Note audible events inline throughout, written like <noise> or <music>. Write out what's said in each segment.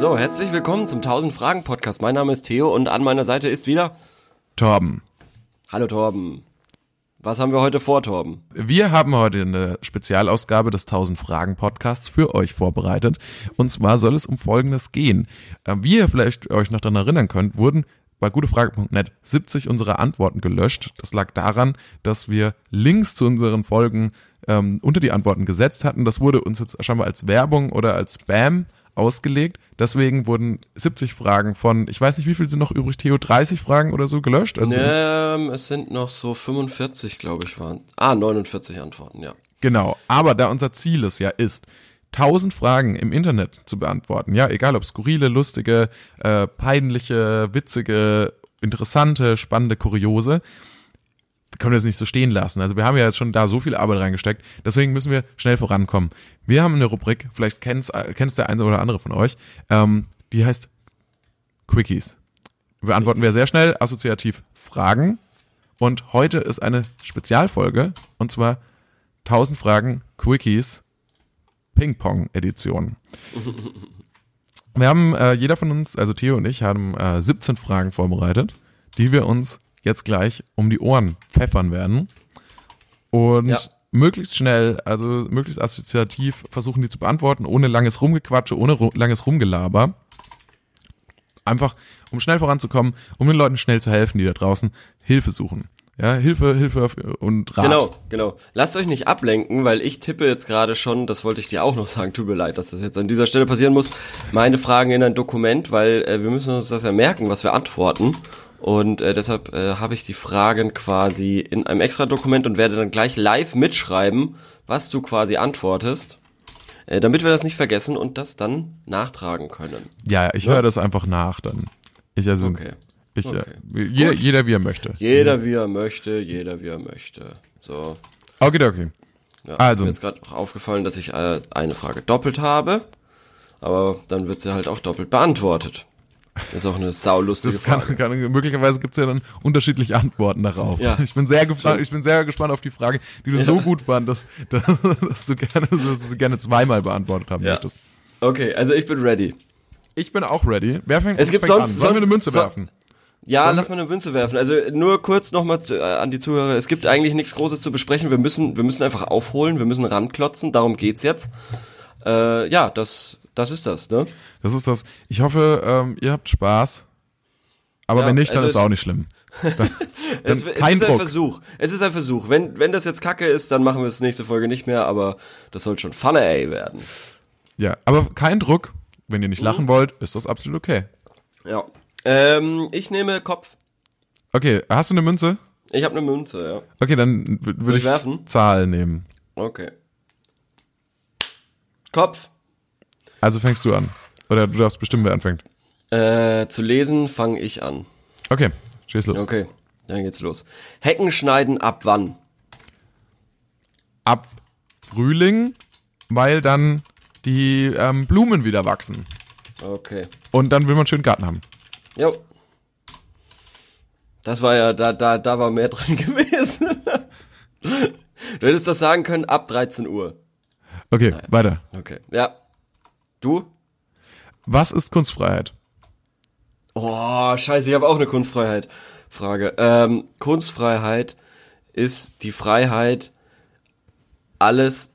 So, herzlich willkommen zum 1000 Fragen Podcast. Mein Name ist Theo und an meiner Seite ist wieder Torben. Hallo Torben. Was haben wir heute vor, Torben? Wir haben heute eine Spezialausgabe des 1000 Fragen Podcasts für euch vorbereitet. Und zwar soll es um Folgendes gehen. Äh, Wie ihr vielleicht euch noch daran erinnern könnt, wurden bei gutefrage.net 70 unserer Antworten gelöscht. Das lag daran, dass wir Links zu unseren Folgen ähm, unter die Antworten gesetzt hatten. Das wurde uns jetzt scheinbar als Werbung oder als Spam ausgelegt. Deswegen wurden 70 Fragen von, ich weiß nicht, wie viel sind noch übrig, Theo, 30 Fragen oder so gelöscht? Also Ähm, es sind noch so 45, glaube ich, waren. Ah, 49 Antworten, ja. Genau, aber da unser Ziel es ja ist, 1000 Fragen im Internet zu beantworten, ja, egal ob skurrile, lustige, äh, peinliche, witzige, interessante, spannende, kuriose, können wir das nicht so stehen lassen. Also wir haben ja jetzt schon da so viel Arbeit reingesteckt, deswegen müssen wir schnell vorankommen. Wir haben eine Rubrik, vielleicht kennt's, äh, kennt's der eine oder andere von euch, ähm, die heißt Quickies. Beantworten wir sehr schnell assoziativ Fragen und heute ist eine Spezialfolge und zwar 1000 Fragen Quickies Ping-Pong-Edition. Wir haben, äh, jeder von uns, also Theo und ich, haben äh, 17 Fragen vorbereitet, die wir uns jetzt gleich um die Ohren pfeffern werden. Und Ja. möglichst schnell, also möglichst assoziativ versuchen die zu beantworten, ohne langes Rumgequatsche, ohne ru langes Rumgelaber. Einfach, um schnell voranzukommen, um den Leuten schnell zu helfen, die da draußen Hilfe suchen. Ja, Hilfe, Hilfe und Rat. Genau, genau. Lasst euch nicht ablenken, weil ich tippe jetzt gerade schon, das wollte ich dir auch noch sagen, tut mir leid, dass das jetzt an dieser Stelle passieren muss, meine Fragen in ein Dokument, weil äh, wir müssen uns das ja merken, was wir antworten. Und äh, deshalb äh, habe ich die Fragen quasi in einem extra Dokument und werde dann gleich live mitschreiben, was du quasi antwortest, äh, damit wir das nicht vergessen und das dann nachtragen können. Ja, ich höre das einfach nach dann. Ich also, Okay. ich, Okay. äh, jeder, jeder wie er möchte. Jeder wie er möchte, jeder wie er möchte. So. Okay, okay. Ja, Also. Ist mir jetzt gerade auch aufgefallen, dass ich äh, eine Frage doppelt habe, aber dann wird sie halt auch doppelt beantwortet. Das ist auch eine saulustige Das kann, Frage. kann, möglicherweise gibt's ja dann unterschiedliche Antworten darauf. Ja. Ich bin sehr gefragt, ich bin sehr gespannt auf die Frage, die du so gut fand, <laughs> dass, dass, du gerne, dass du sie gerne zweimal beantwortet haben Ja. möchtest. Okay, also ich bin ready. Ich bin auch ready. Wer fängt, Es gibt fängt sonst- an? Sollen wir eine Münze so- werfen? Ja, Sollen lass mal eine Münze werfen. Also nur kurz nochmal äh, an die Zuhörer. Es gibt eigentlich nichts Großes zu besprechen. Wir müssen, wir müssen einfach aufholen. Wir müssen ranklotzen. Darum geht's jetzt. Äh, ja, das, das ist das, ne? Das ist das. Ich hoffe, ähm, ihr habt Spaß. Aber Ja, wenn nicht, dann also ist es- auch nicht schlimm. <laughs> Dann, Es, dann es kein ist ein Druck. Versuch. Es ist ein Versuch. Wenn, wenn das jetzt Kacke ist, dann machen wir es nächste Folge nicht mehr, aber das soll schon Funny ey werden. Ja, aber kein Druck. Wenn ihr Mhm. nicht lachen wollt, ist das absolut okay. Ja. Ähm, ich nehme Kopf. Okay, hast du eine Münze? Ich habe eine Münze, ja. Okay, dann würde ich ich werfen? Zahl nehmen. Okay. Kopf. Also fängst du an. Oder du darfst bestimmen, wer anfängt. Äh, zu lesen fange ich an. Okay, schieß los. Okay, dann geht's los. Hecken schneiden ab wann? Ab Frühling, weil dann die ähm, Blumen wieder wachsen. Okay. Und dann will man schön Garten haben. Jo. Das war ja, da, da, da war mehr <laughs> drin gewesen. du hättest das sagen können ab 13 Uhr. Okay, weiter. Okay. Ja. Du? Was ist Kunstfreiheit? Oh, scheiße, ich habe auch eine Kunstfreiheit. Frage. Ähm, Kunstfreiheit ist die Freiheit, alles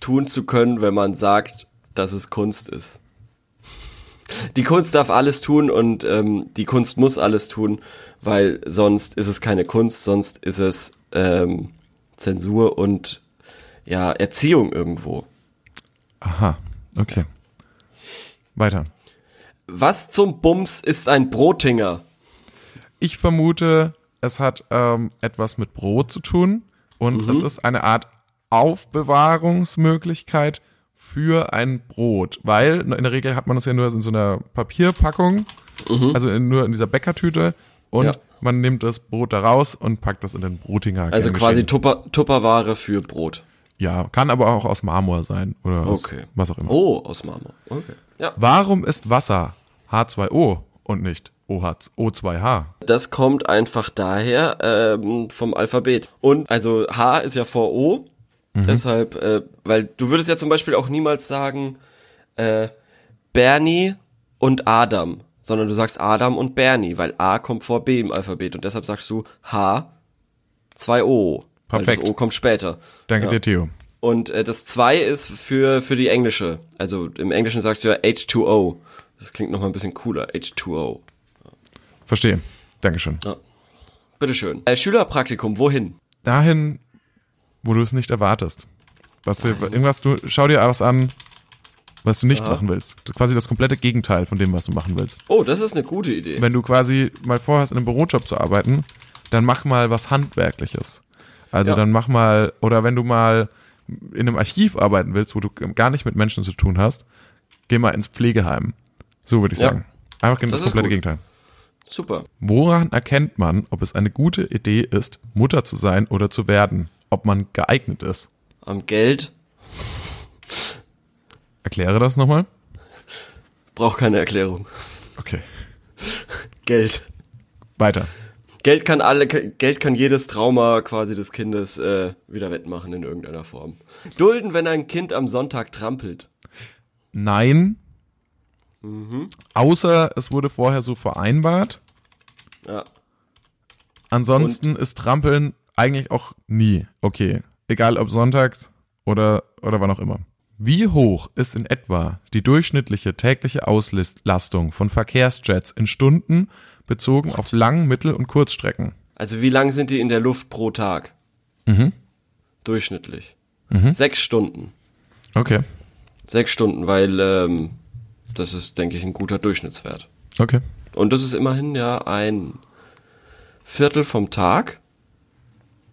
tun zu können, wenn man sagt, dass es Kunst ist. Die Kunst darf alles tun und ähm, die Kunst muss alles tun, weil sonst ist es keine Kunst, sonst ist es ähm, Zensur und ja Erziehung irgendwo. Aha, okay. Weiter. Was zum Bums ist ein Brotinger? Ich vermute, es hat ähm, etwas mit Brot zu tun und es ist eine Art Aufbewahrungsmöglichkeit für ein Brot, weil in der Regel hat man das ja nur in so einer Papierpackung, also in, nur in dieser Bäckertüte und Ja. man nimmt das Brot da raus und packt das in den Brotinger. Also quasi. Tupper, Tupperware für Brot. Ja, kann aber auch aus Marmor sein oder aus okay. was auch immer. Oh, aus Marmor. Okay. Ja. Warum ist Wasser H2O und nicht O2H? Das kommt einfach daher ähm, vom Alphabet. Und also H ist ja vor O. Mhm. Deshalb, äh, weil du würdest ja zum Beispiel auch niemals sagen äh, Bernie und Adam, sondern du sagst Adam und Bernie, weil A kommt vor B im Alphabet und deshalb sagst du H 2O. Perfekt. Weil das O kommt später. Danke ja. dir, Theo. Und äh, das 2 ist für, für die englische. Also im Englischen sagst du ja H2O. Das klingt nochmal ein bisschen cooler, H2O. Verstehe. Dankeschön. Ja. Bitteschön. Äh, Schülerpraktikum, wohin? Dahin, wo du es nicht erwartest. Was du, irgendwas, du, schau dir was an, was du nicht Aha. machen willst. Quasi das komplette Gegenteil von dem, was du machen willst. Oh, das ist eine gute Idee. Wenn du quasi mal vorhast, in einem Bürojob zu arbeiten, dann mach mal was Handwerkliches. Also Ja. dann mach mal, oder wenn du mal in einem Archiv arbeiten willst, wo du gar nicht mit Menschen zu tun hast, geh mal ins Pflegeheim. So würde ich Ja. sagen. Einfach genau das, Das komplette gut. Gegenteil. Super. Woran erkennt man, ob es eine gute Idee ist, Mutter zu sein oder zu werden? Ob man geeignet ist? Am Geld Erkläre das nochmal. braucht keine Erklärung. Okay. Geld. Weiter. Geld kann alle, Geld kann jedes Trauma quasi des Kindes äh, wieder wettmachen in irgendeiner Form. Dulden, wenn ein Kind am Sonntag trampelt. Nein. Außer es wurde vorher so vereinbart. Ja. Ansonsten ist Trampeln eigentlich auch nie okay. Egal ob sonntags oder, oder wann auch immer. Wie hoch ist in etwa die durchschnittliche tägliche Auslastung von Verkehrsjets in Stunden bezogen auf Lang-, Mittel- und Kurzstrecken? Also wie lang sind die in der Luft pro Tag? Durchschnittlich. Sechs Stunden. Okay. Sechs Stunden, weil ähm, das ist, denke ich, ein guter Durchschnittswert. Okay. Und das ist immerhin ja ein Viertel vom Tag.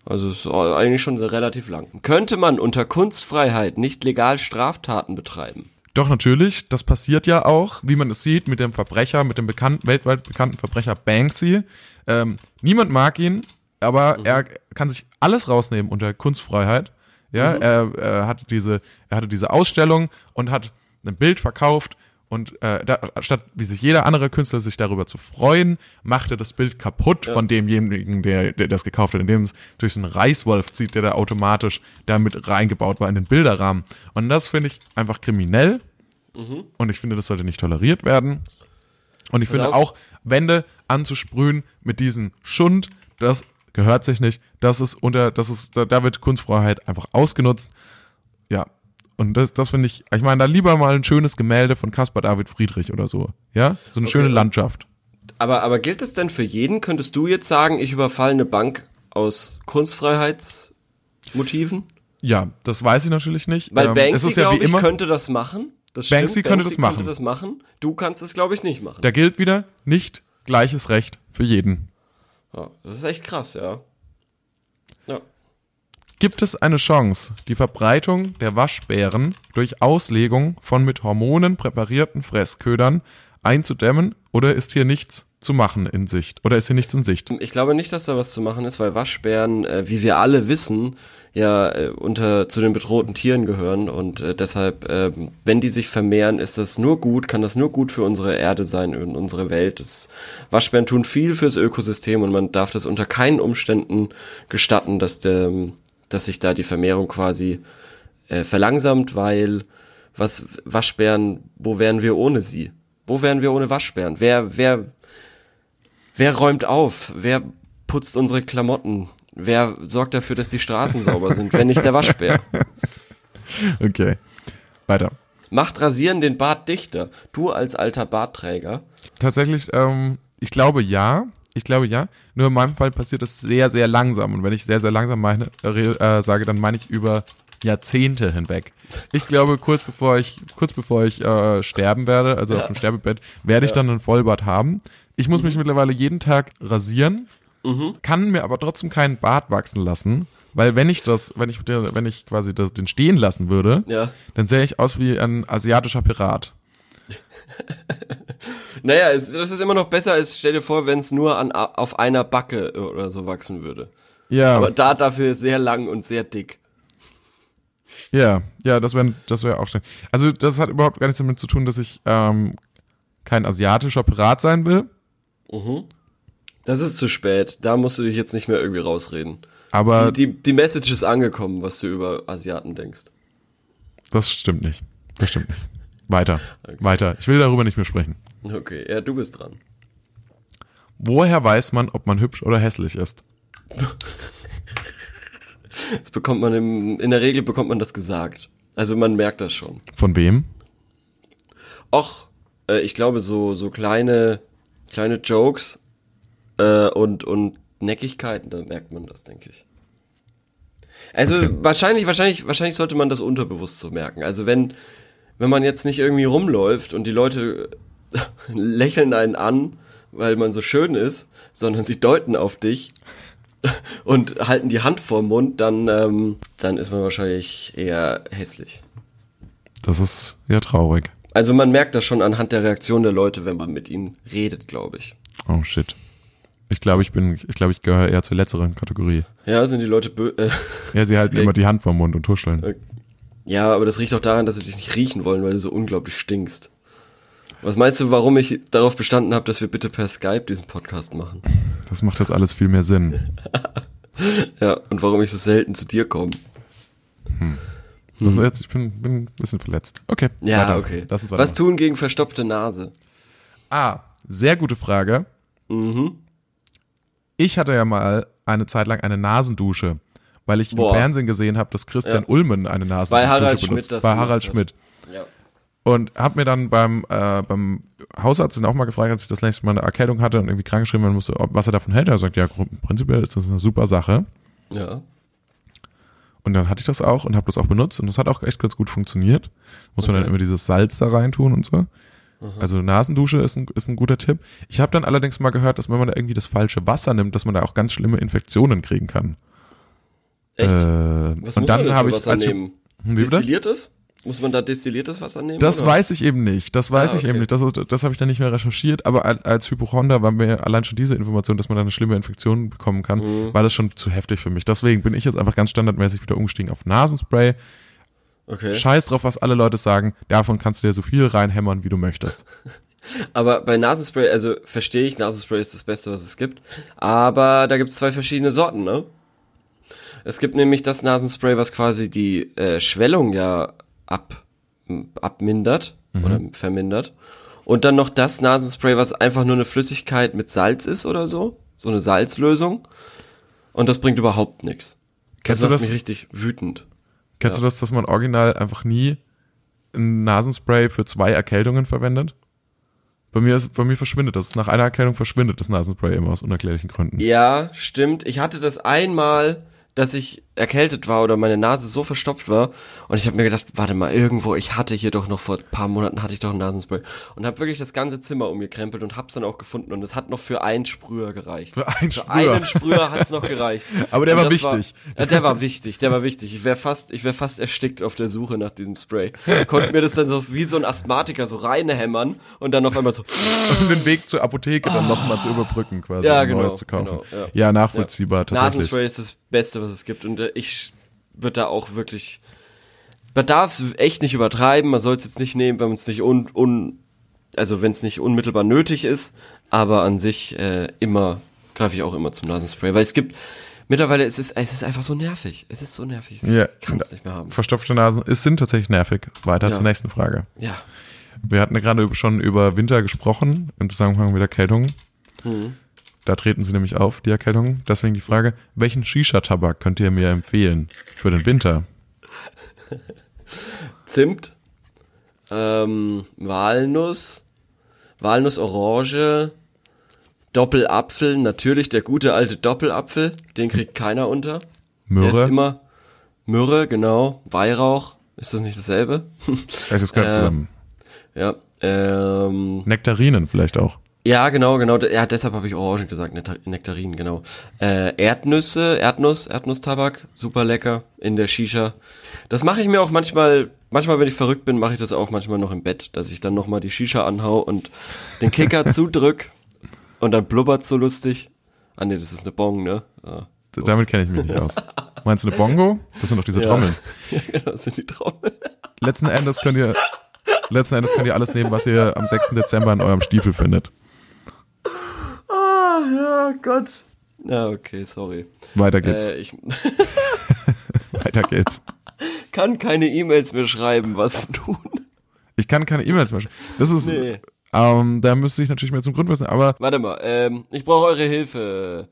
Also ist eigentlich schon sehr relativ lang. Könnte man unter Kunstfreiheit nicht legal Straftaten betreiben? Doch, natürlich. Das passiert ja auch, wie man es sieht, mit dem Verbrecher, mit dem bekannten, weltweit bekannten Verbrecher Banksy. Ähm, niemand mag ihn, aber er kann sich alles rausnehmen unter Kunstfreiheit. Ja, er, er hatte diese, er hatte diese Ausstellung und hat ein Bild verkauft und äh, da, statt wie sich jeder andere Künstler sich darüber zu freuen, macht er das Bild kaputt von demjenigen, der, der das gekauft hat, indem es durch so einen Reißwolf zieht, der da automatisch damit reingebaut war in den Bilderrahmen. Und das finde ich einfach kriminell und ich finde, das sollte nicht toleriert werden. Und ich Pass finde auf. auch, Wände anzusprühen mit diesem Schund, das gehört sich nicht. Das ist unter, das ist, da wird Kunstfreiheit einfach ausgenutzt. Ja. Und das, das finde ich, ich meine, da lieber mal ein schönes Gemälde von Caspar David Friedrich oder so. Ja? So eine schöne Landschaft. Aber, aber gilt es denn für jeden? Könntest du jetzt sagen, ich überfalle eine Bank aus Kunstfreiheitsmotiven? Ja, das weiß ich natürlich nicht. Weil Ähm, Banksy, ja glaube ich, immer, könnte das machen. Das Banksy könnte das machen. Könnte das machen. Du kannst es, glaube ich, nicht machen. da gilt wieder nicht gleiches Recht für jeden. Ja, das ist echt krass, ja. Ja. Gibt es eine Chance, die Verbreitung der Waschbären durch Auslegung von mit Hormonen präparierten Fressködern einzudämmen oder ist hier nichts zu machen in Sicht? Oder ist hier nichts in Sicht? Ich glaube nicht, dass da was zu machen ist, weil Waschbären, äh, wie wir alle wissen, ja äh, unter zu den bedrohten Tieren gehören und äh, deshalb, äh, wenn die sich vermehren, ist das nur gut, kann das nur gut für unsere Erde sein und unsere Welt. Das, Waschbären tun viel fürs Ökosystem und man darf das unter keinen Umständen gestatten, dass der, dass sich da die Vermehrung quasi äh, verlangsamt, weil was Waschbären, wo wären wir ohne sie? Wo wären wir ohne Waschbären? Wer, wer, wer räumt auf? Wer putzt unsere Klamotten? Wer sorgt dafür, dass die Straßen sauber sind, wenn nicht der Waschbär? <laughs> Okay. Weiter. Macht Rasieren den Bart dichter? Du als alter Bartträger. Tatsächlich, ähm, ich glaube ja. Ich glaube ja. Nur in meinem Fall passiert das sehr, sehr langsam. Und wenn ich sehr, sehr langsam meine, äh, sage, dann meine ich über Jahrzehnte hinweg. Ich glaube, kurz bevor ich, kurz bevor ich äh, sterben werde, also auf dem Sterbebett, werde ich dann einen Vollbart haben. Ich muss mich mittlerweile jeden Tag rasieren, kann mir aber trotzdem keinen Bart wachsen lassen, weil wenn ich das, wenn ich, wenn ich quasi das, den stehen lassen würde, Ja. dann sähe ich aus wie ein asiatischer Pirat. <laughs> Naja, es, das ist immer noch besser, als stell dir vor, wenn es nur an, auf einer Backe oder so wachsen würde. Ja, Aber da dafür sehr lang und sehr dick. ja, ja, das wäre das wäre auch schön. Also das hat überhaupt gar nichts damit zu tun, dass ich ähm, kein asiatischer Pirat sein will, Das ist zu spät. Da musst du dich jetzt nicht mehr irgendwie rausreden. aber Die, die, die Message ist angekommen, was du über Asiaten denkst. das stimmt nicht. Das stimmt nicht. Weiter, <laughs> weiter. Ich will darüber nicht mehr sprechen. Okay, ja, du bist dran. Woher weiß man, ob man hübsch oder hässlich ist? <laughs> Das bekommt man im, in der Regel bekommt man das gesagt. Also man merkt das schon. Von wem? Och, äh, ich glaube so so kleine kleine Jokes äh, und und Neckigkeiten, da merkt man das, denke ich. Also Okay. wahrscheinlich wahrscheinlich wahrscheinlich sollte man das unterbewusst so merken. Also wenn wenn man jetzt nicht irgendwie rumläuft und die Leute lächeln einen an, weil man so schön ist, sondern sie deuten auf dich und halten die Hand vorm Mund, dann ähm, dann ist man wahrscheinlich eher hässlich. Das ist ja traurig. Also man merkt das schon anhand der Reaktion der Leute, wenn man mit ihnen redet, glaube ich. Oh shit. Ich glaube, ich bin, ich glaube, ich gehöre eher zur letzteren Kategorie. Ja, sind die Leute bö äh, Ja, sie halten <laughs> immer die Hand vom Mund und tuscheln. Ja, aber das riecht auch daran, dass sie dich nicht riechen wollen, weil du so unglaublich stinkst. Was meinst du, warum ich darauf bestanden habe, dass wir bitte per Skype diesen Podcast machen? Das macht jetzt alles viel mehr Sinn. <laughs> Ja, und warum ich so selten zu dir komme. Also jetzt, ich bin, bin ein bisschen verletzt. Okay. Ja, weiter. okay. Lass uns Was tun gegen verstopfte Nase? Ah, sehr gute Frage. Mhm. Ich hatte ja mal eine Zeit lang eine Nasendusche, weil ich Boah. im Fernsehen gesehen habe, dass Christian Ja. Ulmen eine Nasendusche Bei Harald Schmidt benutzt. das Bei Harald. Schmidt. Ja. Und habe mir dann beim, äh, beim Hausarzt dann auch mal gefragt, als ich das letzte Mal eine Erkältung hatte und irgendwie krankgeschrieben werden musste, ob, was er davon hält. Er sagt, ja, prinzipiell ist das eine super Sache. Ja. Und dann hatte ich das auch und habe das auch benutzt und das hat auch echt ganz gut funktioniert. Muss man Okay. dann immer dieses Salz da reintun und so. Also Nasendusche ist ein, ist ein guter Tipp. Ich habe dann allerdings mal gehört, dass wenn man da irgendwie das falsche Wasser nimmt, dass man da auch ganz schlimme Infektionen kriegen kann. Echt? Äh, Was und muss dann man habe ich Wasser als nehmen? Hm? Destilliertes? Muss man da destilliertes Wasser nehmen? Das oder? weiß ich eben nicht. Das weiß Ah, ich eben okay. nicht. Das, das habe ich dann nicht mehr recherchiert. Aber als, als Hypochonder war mir allein schon diese Information, dass man da eine schlimme Infektion bekommen kann, Mhm. war das schon zu heftig für mich. Deswegen bin ich jetzt einfach ganz standardmäßig wieder umgestiegen auf Nasenspray. Okay. Scheiß drauf, was alle Leute sagen. Davon kannst du dir so viel reinhämmern, wie du möchtest. <laughs> Aber bei Nasenspray, also verstehe ich, Nasenspray ist das Beste, was es gibt. Aber da gibt es zwei verschiedene Sorten, ne? Es gibt nämlich das Nasenspray, was quasi die äh, Schwellung ja ab, abmindert oder vermindert. Und dann noch das Nasenspray, was einfach nur eine Flüssigkeit mit Salz ist oder so. So eine Salzlösung. Und das bringt überhaupt nichts. Das Kennst du macht das? mich richtig wütend. Kennst Ja. du das, dass man original einfach nie ein Nasenspray für zwei Erkältungen verwendet? Bei mir, ist, bei mir verschwindet das. Nach einer Erkältung verschwindet das Nasenspray immer aus unerklärlichen Gründen. Ja, stimmt. Ich hatte das einmal, dass ich erkältet war oder meine Nase so verstopft war und ich habe mir gedacht, warte mal, irgendwo, ich hatte hier doch noch vor ein paar Monaten hatte ich doch ein Nasenspray und habe wirklich das ganze Zimmer umgekrempelt und hab's dann auch gefunden und es hat noch für einen Sprüher gereicht. Für einen Für Sprüher. einen Sprüher hat's noch gereicht. <laughs> Aber der Und war wichtig. ja, der war wichtig, der war wichtig. Ich wäre fast, ich wäre fast erstickt auf der Suche nach diesem Spray. Konnte mir das dann so wie so ein Asthmatiker so reinhämmern und dann auf einmal so <laughs> Um den Weg zur Apotheke dann nochmal zu überbrücken, quasi, Ja, um genau, Neues zu kaufen. genau, ja. ja. nachvollziehbar, tatsächlich. Nasenspray ist das Beste, was es gibt. Und ich würde da auch wirklich. Man darf es echt nicht übertreiben. Man soll es jetzt nicht nehmen, wenn es nicht un, un also wenn es nicht unmittelbar nötig ist. Aber an sich äh, immer greife ich auch immer zum Nasenspray, weil es gibt mittlerweile es ist es ist einfach so nervig. Es ist so nervig. Ich Ja. kann es nicht mehr haben. Verstopfte Nasen es sind tatsächlich nervig. Weiter Ja. zur nächsten Frage. Ja. Wir hatten ja gerade schon über Winter gesprochen, im Zusammenhang mit Erkältungen. Mhm. Da treten sie nämlich auf, die Erkältungen. Deswegen die Frage, welchen Shisha-Tabak könnt ihr mir empfehlen für den Winter? <laughs> Zimt, ähm, Walnuss, Walnussorange, Doppelapfel, natürlich der gute alte Doppelapfel, den kriegt keiner unter. Der ist Myrrhe? immer Myrrhe, genau, Weihrauch, ist das nicht dasselbe? Das gehört <laughs> Äh, zusammen. ja, ähm, Nektarinen vielleicht auch. Ja, genau, genau, ja, deshalb habe ich Orange gesagt, Nektar Nektarinen, genau. Äh, Erdnüsse, Erdnuss, Erdnusstabak, super lecker in der Shisha. Das mache ich mir auch manchmal, manchmal, wenn ich verrückt bin, mache ich das auch manchmal noch im Bett, dass ich dann nochmal die Shisha anhau und den Kicker <laughs> zudrück und dann blubbert so lustig. Ah nee, das ist eine Bong, ne? Ah, Damit kenne ich mich nicht aus. Meinst du eine Bongo? Das sind doch diese Ja. Trommeln. <laughs> ja, genau, das sind die Trommeln. Letzten Endes könnt ihr, letzten Endes könnt ihr alles nehmen, was ihr am 6. Dezember in eurem Stiefel findet. Ja, Gott. Ja, okay, sorry. Weiter geht's. Äh, ich <laughs> <laughs> Weiter geht's. kann keine E-Mails mehr schreiben, was tun? Ich kann keine E-Mails mehr schreiben. Das ist, Nee. Ähm, da müsste ich natürlich mehr zum Grundwissen, aber Warte mal, ähm, ich brauche eure Hilfe.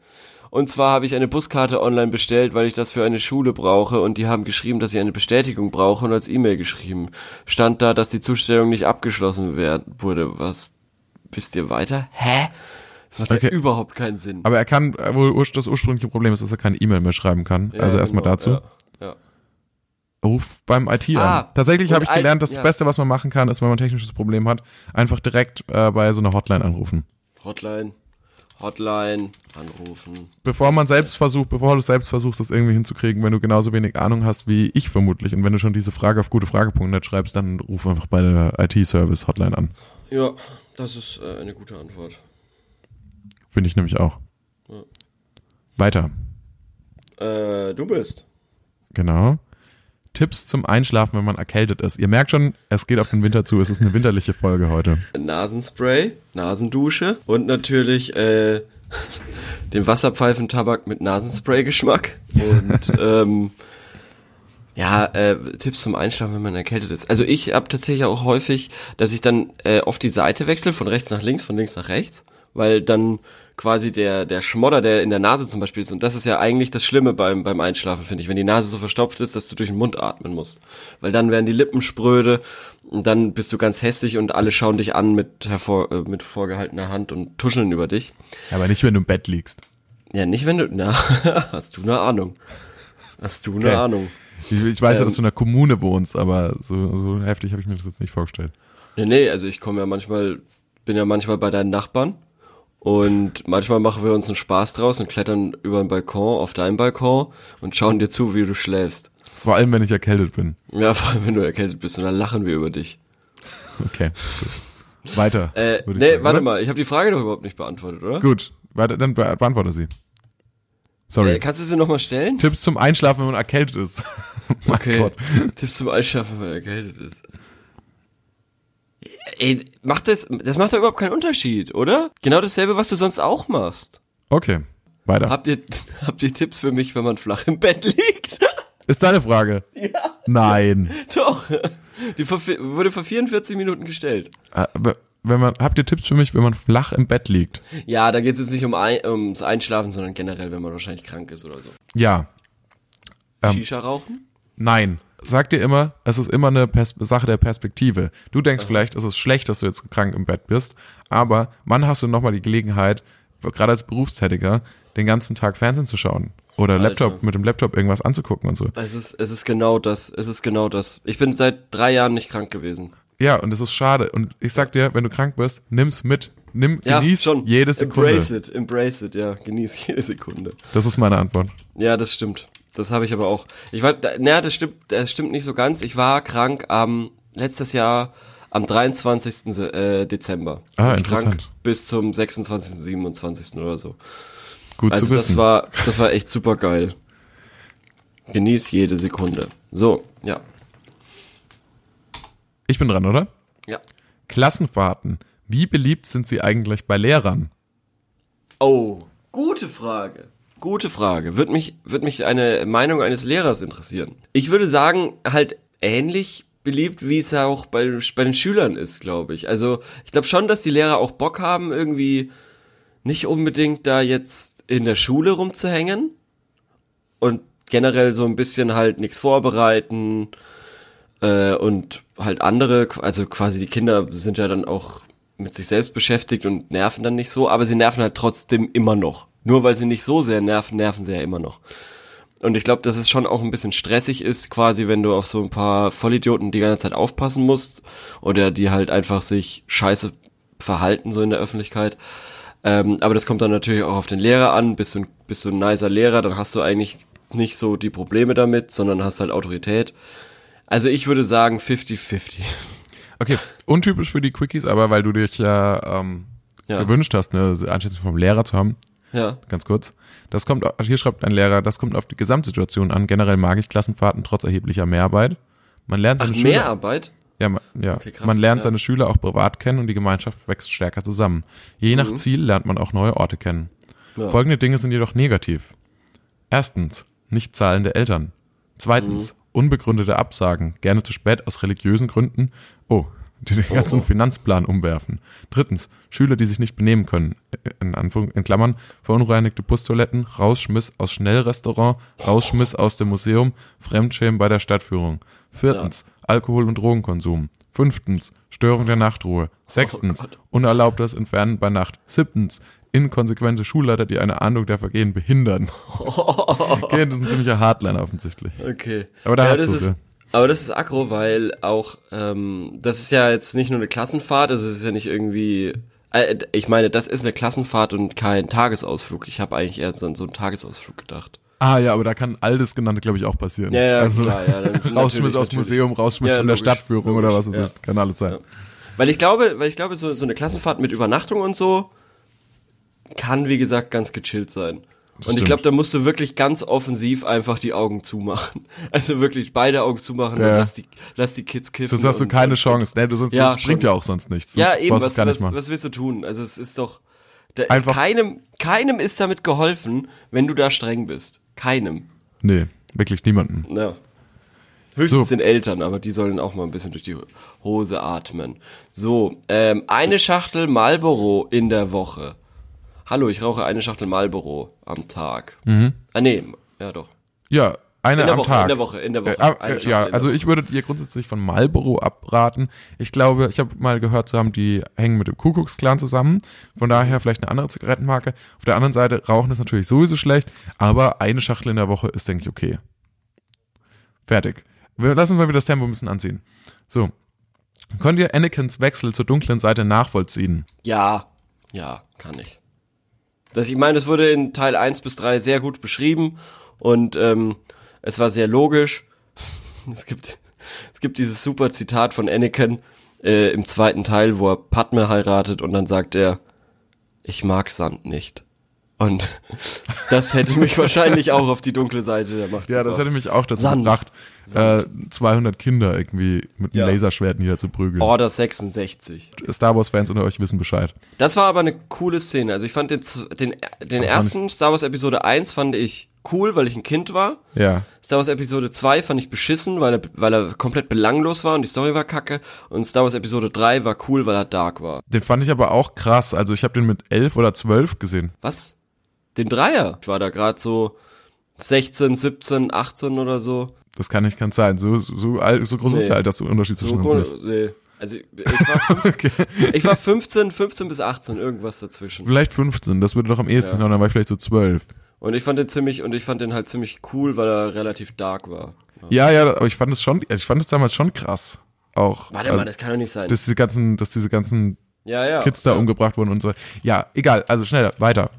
Und zwar habe ich eine Buskarte online bestellt, weil ich das für eine Schule brauche und die haben geschrieben, dass ich eine Bestätigung brauche und als E-Mail geschrieben. Stand da, dass die Zustellung nicht abgeschlossen werden wurde. Was wisst ihr weiter? Hä? Das macht Okay. ja überhaupt keinen Sinn. aber er kann äh, wohl das ursprüngliche Problem ist, dass er keine E-Mail mehr schreiben kann. Ja, also erstmal genau, dazu. Ja, ja. Ruf beim IT Ah, an. Tatsächlich habe ich gelernt, das ja. Beste, was man machen kann, ist, wenn man ein technisches Problem hat, einfach direkt äh, bei so einer Hotline anrufen. Hotline, Hotline, anrufen. Bevor man selbst versucht, bevor du selbst versuchst, das irgendwie hinzukriegen, wenn du genauso wenig Ahnung hast wie ich vermutlich und wenn du schon diese Frage auf gutefrage.net schreibst, dann ruf einfach bei der IT-Service-Hotline an. Ja, das ist äh, eine gute Antwort. Finde ich nämlich auch. Ja. Weiter. Äh, du bist. Genau. Tipps zum Einschlafen, wenn man erkältet ist. Ihr merkt schon, es geht auf den Winter zu. Es ist eine winterliche Folge heute. Nasenspray, Nasendusche und natürlich äh, <laughs> den Wasserpfeifentabak mit Nasenspray-Geschmack. Und <laughs> ähm, ja, äh, Tipps zum Einschlafen, wenn man erkältet ist. Also ich habe tatsächlich auch häufig, dass ich dann äh, oft die Seite wechsle, von rechts nach links, von links nach rechts, weil dann quasi der, der Schmodder, der in der Nase zum Beispiel ist, und das ist ja eigentlich das Schlimme beim, beim Einschlafen, finde ich, wenn die Nase so verstopft ist, dass du durch den Mund atmen musst. Weil dann werden die Lippen spröde und dann bist du ganz hässlich und alle schauen dich an mit, hervor, äh, mit vorgehaltener Hand und tuscheln über dich. Aber nicht, wenn du im Bett liegst. Ja, nicht wenn du, na, <laughs> hast du eine Ahnung. Hast du eine Okay. Ahnung. Ich, ich weiß ja, Ähm. dass du in einer Kommune wohnst, aber so, so heftig habe ich mir das jetzt nicht vorgestellt. Nee, nee, also ich komme ja manchmal, bin ja manchmal bei deinen Nachbarn und manchmal machen wir uns einen Spaß draus und klettern über den Balkon auf deinen Balkon und schauen dir zu, wie du schläfst. Vor allem, wenn ich erkältet bin. Ja, <laughs> vor allem, wenn du erkältet bist und dann lachen wir über dich. Okay. Gut. Weiter. Äh, nee, sagen, warte oder? mal, ich habe die Frage doch überhaupt nicht beantwortet, oder? Gut, weiter, dann be beantworte sie. Sorry. Äh, kannst du sie nochmal stellen? Tipps zum Einschlafen, wenn man erkältet ist. <laughs> mein Okay. Tipps zum Einschlafen, wenn man erkältet ist. Ey, macht das, das macht doch überhaupt keinen Unterschied, oder? Genau dasselbe, was du sonst auch machst. Okay, weiter. Habt ihr, <laughs> habt ihr Tipps für mich, wenn man flach im Bett liegt? <laughs> Ist deine Frage? Ja. Nein. <laughs> Doch. Die vor, wurde vor 44 Minuten gestellt. Aber Wenn man, habt ihr Tipps für mich, wenn man flach im Bett liegt? Ja, da geht es jetzt nicht um ein, ums Einschlafen, sondern generell, wenn man wahrscheinlich krank ist oder so. Ja. Ähm. Shisha rauchen? Nein. Sag dir immer, es ist immer eine Pers Sache der Perspektive. Du denkst vielleicht, es ist schlecht, dass du jetzt krank im Bett bist, aber wann hast du nochmal die Gelegenheit, gerade als Berufstätiger, den ganzen Tag Fernsehen zu schauen? Oder Alter. Laptop, mit dem Laptop irgendwas anzugucken und so. Es ist, es ist genau das. Es ist genau das. Ich bin seit drei Jahren nicht krank gewesen. Ja, und es ist schade. Und ich sag dir, wenn du krank bist, nimm's mit. Nimm, Ja, genieß schon. jede Sekunde. Embrace it, embrace it, ja. Genieß jede Sekunde. Das ist meine Antwort. Ja, das stimmt. Das habe ich aber auch. Ich war, naja, das stimmt, das stimmt nicht so ganz. Ich war krank am, letztes Jahr am 23. Se- Äh, Dezember. Ah, Und krank interessant. bis zum 26., 27. oder so. Gut Also zu das wissen. war, das war echt super geil. Genieß jede Sekunde. So, ja. ich bin dran, oder? Ja. Klassenfahrten. Wie beliebt sind sie eigentlich bei Lehrern? Oh, gute Frage. Gute Frage. Würde mich, würde mich eine Meinung eines Lehrers interessieren. Ich würde sagen, halt ähnlich beliebt, wie es ja auch bei, bei den Schülern ist, glaube ich. Also, ich glaube schon, dass die Lehrer auch Bock haben, irgendwie nicht unbedingt da jetzt in der Schule rumzuhängen und generell so ein bisschen halt nichts vorbereiten äh, und halt andere, also quasi die Kinder sind ja dann auch mit sich selbst beschäftigt und nerven dann nicht so, aber sie nerven halt trotzdem immer noch. Nur weil sie nicht so sehr nerven, nerven sie ja immer noch. Und ich glaube, dass es schon auch ein bisschen stressig ist, quasi, wenn du auf so ein paar Vollidioten die ganze Zeit aufpassen musst oder die halt einfach sich scheiße verhalten, so in der Öffentlichkeit. Ähm, aber das kommt dann natürlich auch auf den Lehrer an. Bist du, ein- bist du ein nicer Lehrer, dann hast du eigentlich nicht so die Probleme damit, sondern hast halt Autorität. Also ich würde sagen 50-50. Okay, untypisch für die Quickies, aber weil du dich ja, ähm, Ja. gewünscht hast, eine Einschätzung vom Lehrer zu haben, Ja. ganz kurz. Das kommt, hier schreibt ein Lehrer, das kommt auf die Gesamtsituation an. Generell mag ich Klassenfahrten trotz erheblicher Mehrarbeit. Man lernt Ach, seine Schüler, Mehrarbeit? ja, ma- ja. Okay, krass, man lernt ja. seine Schüler auch privat kennen und die Gemeinschaft wächst stärker zusammen. Je nach Ziel lernt man auch neue Orte kennen. Mhm. Ja. Folgende Dinge sind jedoch negativ. Erstens, nicht zahlende Eltern. Zweitens, Mhm. unbegründete Absagen, gerne zu spät aus religiösen Gründen. Oh, die den ganzen Finanzplan umwerfen. Drittens, Schüler, die sich nicht benehmen können, in, Anführung, in Klammern, verunreinigte Bustoiletten, Rausschmiss aus Schnellrestaurant, Rausschmiss aus dem Museum, Fremdschämen bei der Stadtführung. Viertens, Alkohol- und Drogenkonsum. Fünftens, Störung der Nachtruhe. Sechstens, Gott. unerlaubtes Entfernen bei Nacht. Siebtens, inkonsequente Schulleiter, die eine Ahndung der Vergehen behindern. <laughs> <laughs> Okay, das ist ein ziemlicher Hardliner offensichtlich. Okay. Aber da hast das du's, ist, ja. Aber das ist aggro, weil auch, ähm, das ist ja jetzt nicht nur eine Klassenfahrt, also es ist ja nicht irgendwie, äh, ich meine, das ist eine Klassenfahrt und kein Tagesausflug. Ich habe eigentlich eher so, an so einen Tagesausflug gedacht. Ah ja, aber da kann all das genannte, glaube ich, auch passieren. Ja, ja, also, klar, ja, <laughs> Rausschmiss aus natürlich. Museum, Rausschmiss Ja, von der logisch, Stadtführung oder was logisch, weiß ich. Kann alles sein. Ja. Weil ich glaube, weil ich glaube, so, so eine Klassenfahrt mit Übernachtung und so kann, wie gesagt, ganz gechillt sein. Und ich stimmt. glaube, da musst du wirklich ganz offensiv einfach die Augen zumachen. <laughs> Also wirklich beide Augen zumachen Ja. und lass die, lass die Kids kiffen. Sonst hast du keine Chance. Ne, du, sonst, Ja, das bringt ja auch sonst nichts. Sonst Ja, eben, was, was, was willst du tun? Also es ist doch, da, Einfach- keinem, keinem ist damit geholfen, wenn du da streng bist. Keinem. Nee, wirklich niemanden. Ja. Höchstens So. den Eltern, aber die sollen auch mal ein bisschen durch die Hose atmen. So, ähm, eine Schachtel Marlboro in der Woche. Hallo, ich rauche eine Schachtel Marlboro am Tag. Ah, nee, ja doch. Ja, eine am Woche, Tag. in der Woche, in der Woche. Äh, ah, äh, ja, also ich würde dir grundsätzlich von Marlboro abraten. Ich glaube, ich habe mal gehört zu haben, die hängen mit dem Kuckucksklan zusammen. Von daher vielleicht eine andere Zigarettenmarke. Auf der anderen Seite, Rauchen ist natürlich sowieso schlecht, aber eine Schachtel in der Woche ist, denke ich, okay. Fertig. Wir lassen mal wieder das Tempo ein bisschen anziehen. So. Könnt ihr Anakins Wechsel zur dunklen Seite nachvollziehen? Ja, ja, kann ich. Das, ich meine, das wurde in Teil 1 bis 3 sehr gut beschrieben und ähm, es war sehr logisch. <laughs> Es gibt, es gibt dieses super Zitat von Anakin äh, im zweiten Teil, wo er Padme heiratet und dann sagt er, ich mag Sand nicht. Und das hätte mich <laughs> wahrscheinlich auch auf die dunkle Seite der Macht Ja, das gebracht. hätte mich auch dazu Sand. gebracht, äh, Sand. 200 Kinder irgendwie mit einem Ja. Laserschwert niederzuprügeln. Order 66. Star Wars-Fans unter euch wissen Bescheid. Das war aber eine coole Szene. Also ich fand den, den, den ersten Star Wars Episode 1 fand ich cool, weil ich ein Kind war. Ja. Star Wars Episode 2 fand ich beschissen, weil er, weil er komplett belanglos war und die Story war kacke. Und Star Wars Episode 3 war cool, weil er dark war. Den fand ich aber auch krass. Also ich habe den mit elf oder zwölf gesehen. Was? Den Dreier? Ich war da gerade so 16, 17, 18 oder so. Das kann nicht ganz sein. So, so, so, alt, so groß ist Nee. der Altersunterschied so zwischen cool, uns nicht. nee. Also ich war, 15, <laughs> ich war 15, 15 bis 18, irgendwas dazwischen. Vielleicht 15, das würde doch am ehesten Ja. ja. dann war ich vielleicht so 12. Und ich fand den ziemlich, und ich fand den halt ziemlich cool, weil er relativ dark war. Ja, ja, aber ich fand es schon, also ich fand es damals schon krass. Auch. Warte also, mal, das kann doch nicht sein. dass diese ganzen, dass diese ganzen ja, ja. Kids da umgebracht wurden und so. Ja, egal, also schneller, weiter.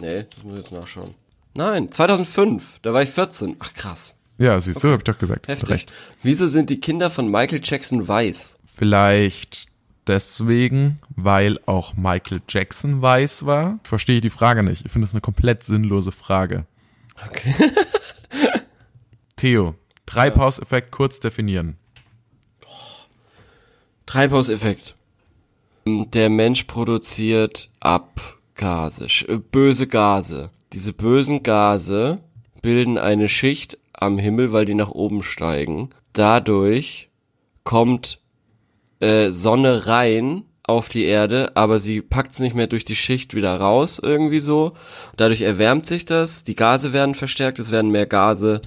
Nee, das muss ich jetzt nachschauen. Nein, 2005, da war ich 14. Ach krass, Ja, siehst du, hab ich doch gesagt. heftig. Recht. Wieso sind die Kinder von Michael Jackson weiß? Vielleicht deswegen, weil auch Michael Jackson weiß war. Verstehe ich die Frage nicht. Ich finde das eine komplett sinnlose Frage. Okay. <laughs> Theo, Treibhauseffekt kurz definieren. Treibhauseffekt. Der Mensch produziert Abgase, sch- äh, böse Gase. Diese bösen Gase bilden eine Schicht am Himmel, weil die nach oben steigen. Dadurch kommt äh, Sonne rein auf die Erde, aber sie packt es nicht mehr durch die Schicht wieder raus, irgendwie so. Dadurch erwärmt sich das, die Gase werden verstärkt, es werden mehr Gase.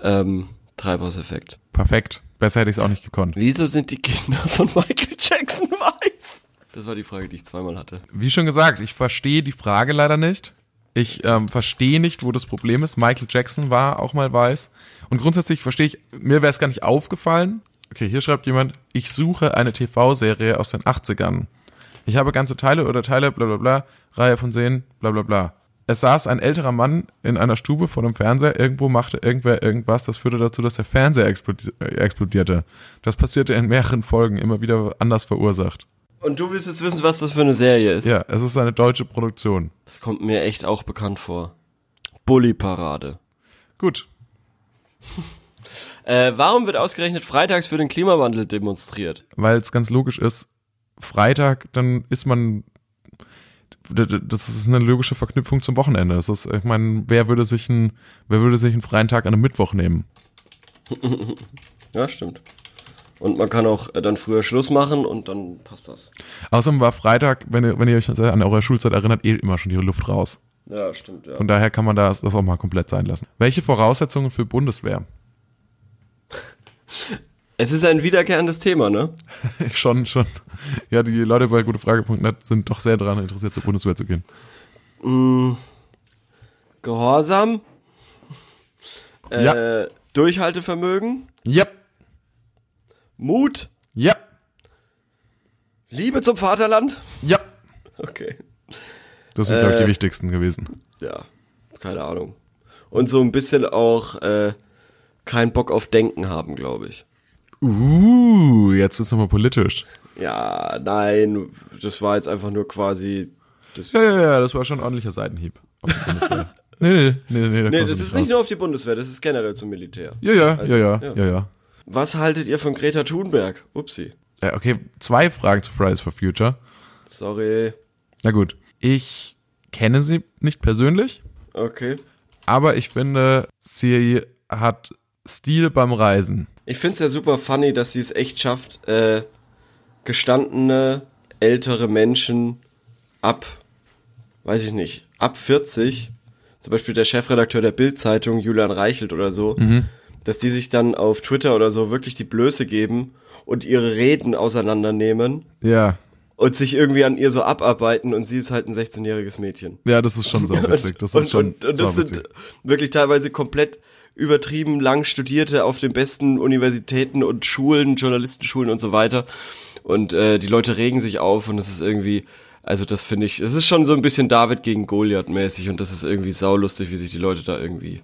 Ähm, Treibhauseffekt. Perfekt. Besser hätte ich es auch nicht gekonnt. Wieso sind die Kinder von Michael Jackson weiß? Das war die Frage, die ich zweimal hatte. Wie schon gesagt, ich verstehe die Frage leider nicht. Ich ähm, verstehe nicht, wo das Problem ist. Michael Jackson war auch mal weiß. Und grundsätzlich verstehe ich, mir wäre es gar nicht aufgefallen. Okay, hier schreibt jemand, ich suche eine TV-Serie aus den 80ern. Ich habe ganze Teile oder Teile, bla bla bla, Reihe von Serien, bla bla bla. Es saß ein älterer Mann in einer Stube vor dem Fernseher, irgendwo machte irgendwer irgendwas, das führte dazu, dass der Fernseher äh, explodierte. Das passierte in mehreren Folgen, immer wieder anders verursacht. Und du willst jetzt wissen, was das für eine Serie ist? Ja, es ist eine deutsche Produktion. Das kommt mir echt auch bekannt vor. Bully-Parade. Gut, <laughs> Äh, warum wird ausgerechnet freitags für den Klimawandel demonstriert? weil es ganz logisch ist, Freitag, dann ist man, das ist eine logische Verknüpfung zum Wochenende. Das ist, ich meine, wer würde sich einen, wer würde sich einen freien Tag an einem Mittwoch nehmen? <laughs> Ja, stimmt. Und man kann auch äh, dann früher Schluss machen und dann passt das. Außerdem war Freitag, wenn ihr, wenn ihr euch an eure Schulzeit erinnert, eh immer schon die Luft raus. Ja, stimmt, ja. Von daher kann man das, das auch mal komplett sein lassen. Welche Voraussetzungen für Bundeswehr? <laughs> Es ist ein wiederkehrendes Thema, ne? <laughs> schon, schon. Ja, die Leute bei gutefrage.net sind doch sehr daran interessiert, zur Bundeswehr zu gehen. Gehorsam, äh, Ja. Durchhaltevermögen, Ja, Mut, ja, Liebe zum Vaterland. ja. Okay. Das sind, glaube ich, die Äh. wichtigsten gewesen. Ja, keine Ahnung. Und so ein bisschen auch äh, keinen Bock auf Denken haben, glaube ich. Uh, jetzt wird's nochmal politisch. Ja, nein, das war jetzt einfach nur quasi. Ja, ja, ja, das war schon ein ordentlicher Seitenhieb auf die Bundeswehr. <laughs> nee, nee, nee, nee, da nee, das ist raus. nicht nur auf die Bundeswehr, das ist generell zum Militär. Ja, ja, Also, ja, ja, ja. ja, ja. Was haltet ihr von Greta Thunberg? Upsi. Äh, Okay, zwei Fragen zu Fridays for Future. Sorry. Na gut, ich kenne sie nicht persönlich, Okay. aber ich finde, sie hat Stil beim Reisen. Ich find's ja super funny, dass sie es echt schafft, äh, gestandene, ältere Menschen ab, weiß ich nicht, ab 40, zum Beispiel der Chefredakteur der Bild-Zeitung, Julian Reichelt oder so, dass die sich dann auf Twitter oder so wirklich die Blöße geben und ihre Reden auseinandernehmen Ja, und sich irgendwie an ihr so abarbeiten und sie ist halt ein 16-jähriges Mädchen. ja, das ist schon <laughs> sauwitzig. Das ist und, schon und, und das sauwitzig. sind wirklich teilweise komplett übertrieben lang Studierte auf den besten Universitäten und Schulen, Journalistenschulen und so weiter. Und äh, die Leute regen sich auf und es ist irgendwie, also das finde ich, es ist schon so ein bisschen David gegen Goliath mäßig und das ist irgendwie saulustig, wie sich die Leute da irgendwie